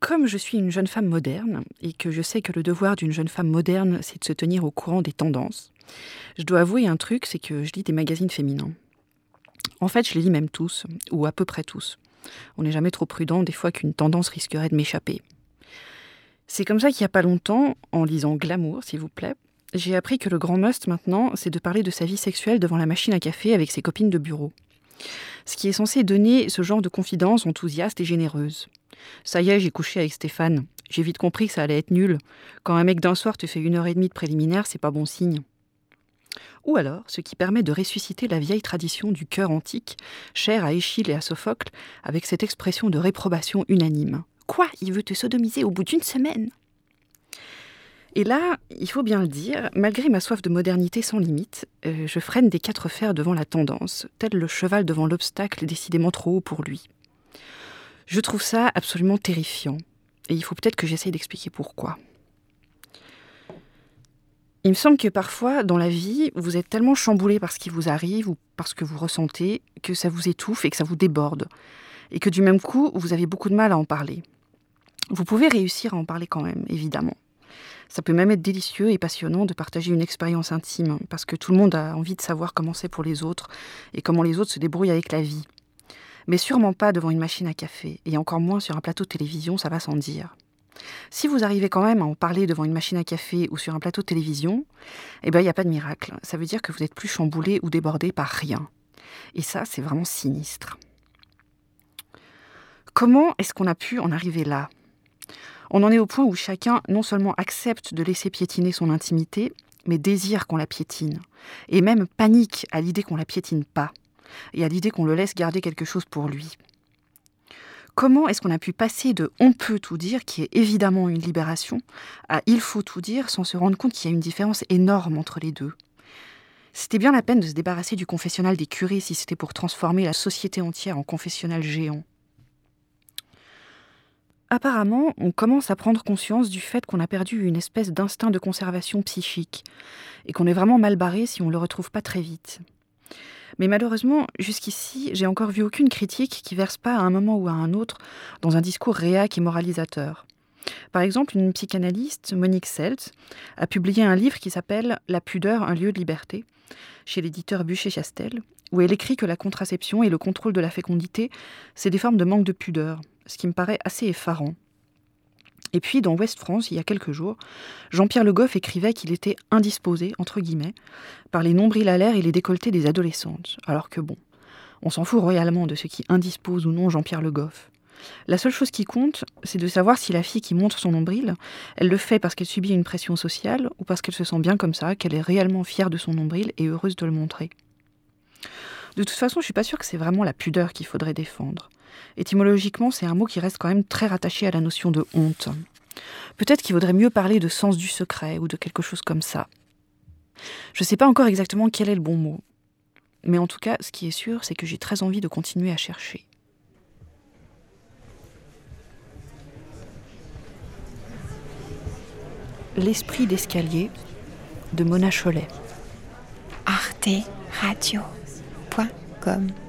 comme je suis une jeune femme moderne, et que je sais que le devoir d'une jeune femme moderne, c'est de se tenir au courant des tendances, je dois avouer un truc, c'est que je lis des magazines féminins. En fait, je les lis même tous, ou à peu près tous. On n'est jamais trop prudent des fois qu'une tendance risquerait de m'échapper. C'est comme ça qu'il n'y a pas longtemps, en lisant Glamour, s'il vous plaît, j'ai appris que le grand must maintenant, c'est de parler de sa vie sexuelle devant la machine à café avec ses copines de bureau. Ce qui est censé donner ce genre de confidence enthousiaste et généreuse. Ça y est, j'ai couché avec Stéphane. J'ai vite compris que ça allait être nul. Quand un mec d'un soir te fait une heure et demie de préliminaire, c'est pas bon signe. Ou alors, ce qui permet de ressusciter la vieille tradition du cœur antique, chère à Échille et à Sophocle, avec cette expression de réprobation unanime. Quoi? Il veut te sodomiser au bout d'une semaine? Et là, il faut bien le dire, malgré ma soif de modernité sans limite, euh, je freine des quatre fers devant la tendance, tel le cheval devant l'obstacle décidément trop haut pour lui. Je trouve ça absolument terrifiant, et il faut peut-être que j'essaye d'expliquer pourquoi. Il me semble que parfois, dans la vie, vous êtes tellement chamboulé par ce qui vous arrive ou par ce que vous ressentez que ça vous étouffe et que ça vous déborde. Et que du même coup, vous avez beaucoup de mal à en parler. Vous pouvez réussir à en parler quand même, évidemment. Ça peut même être délicieux et passionnant de partager une expérience intime, parce que tout le monde a envie de savoir comment c'est pour les autres et comment les autres se débrouillent avec la vie. Mais sûrement pas devant une machine à café, et encore moins sur un plateau de télévision, ça va sans dire. Si vous arrivez quand même à en parler devant une machine à café ou sur un plateau de télévision, eh ben il n'y a pas de miracle. Ça veut dire que vous n'êtes plus chamboulé ou débordé par rien. Et ça, c'est vraiment sinistre. Comment est-ce qu'on a pu en arriver là? On en est au point où chacun non seulement accepte de laisser piétiner son intimité, mais désire qu'on la piétine, et même panique à l'idée qu'on la piétine pas, et à l'idée qu'on le laisse garder quelque chose pour lui. Comment est-ce qu'on a pu passer de on peut tout dire, qui est évidemment une libération, à il faut tout dire sans se rendre compte qu'il y a une différence énorme entre les deux? C'était bien la peine de se débarrasser du confessionnal des curés si c'était pour transformer la société entière en confessionnal géant. Apparemment, on commence à prendre conscience du fait qu'on a perdu une espèce d'instinct de conservation psychique, et qu'on est vraiment mal barré si on ne le retrouve pas très vite. Mais malheureusement, jusqu'ici, j'ai encore vu aucune critique qui verse pas à un moment ou à un autre dans un discours réac et moralisateur. Par exemple, une psychanalyste, Monique Selt, a publié un livre qui s'appelle La pudeur, un lieu de liberté, chez l'éditeur Bûcher-Chastel, où elle écrit que la contraception et le contrôle de la fécondité, c'est des formes de manque de pudeur, ce qui me paraît assez effarant. Et puis, dans Ouest France, il y a quelques jours, Jean-Pierre Le Goff écrivait qu'il était indisposé, entre guillemets, par les nombrils à l'air et les décolletés des adolescentes. Alors que bon, on s'en fout royalement de ce qui indispose ou non Jean-Pierre Le Goff. La seule chose qui compte, c'est de savoir si la fille qui montre son nombril, elle le fait parce qu'elle subit une pression sociale ou parce qu'elle se sent bien comme ça, qu'elle est réellement fière de son nombril et heureuse de le montrer. De toute façon, je suis pas sûre que c'est vraiment la pudeur qu'il faudrait défendre. Étymologiquement, c'est un mot qui reste quand même très rattaché à la notion de honte. Peut-être qu'il vaudrait mieux parler de sens du secret ou de quelque chose comme ça. Je ne sais pas encore exactement quel est le bon mot. Mais en tout cas, ce qui est sûr, c'est que j'ai très envie de continuer à chercher. L'esprit d'escalier de Mona Cholet gmail.com.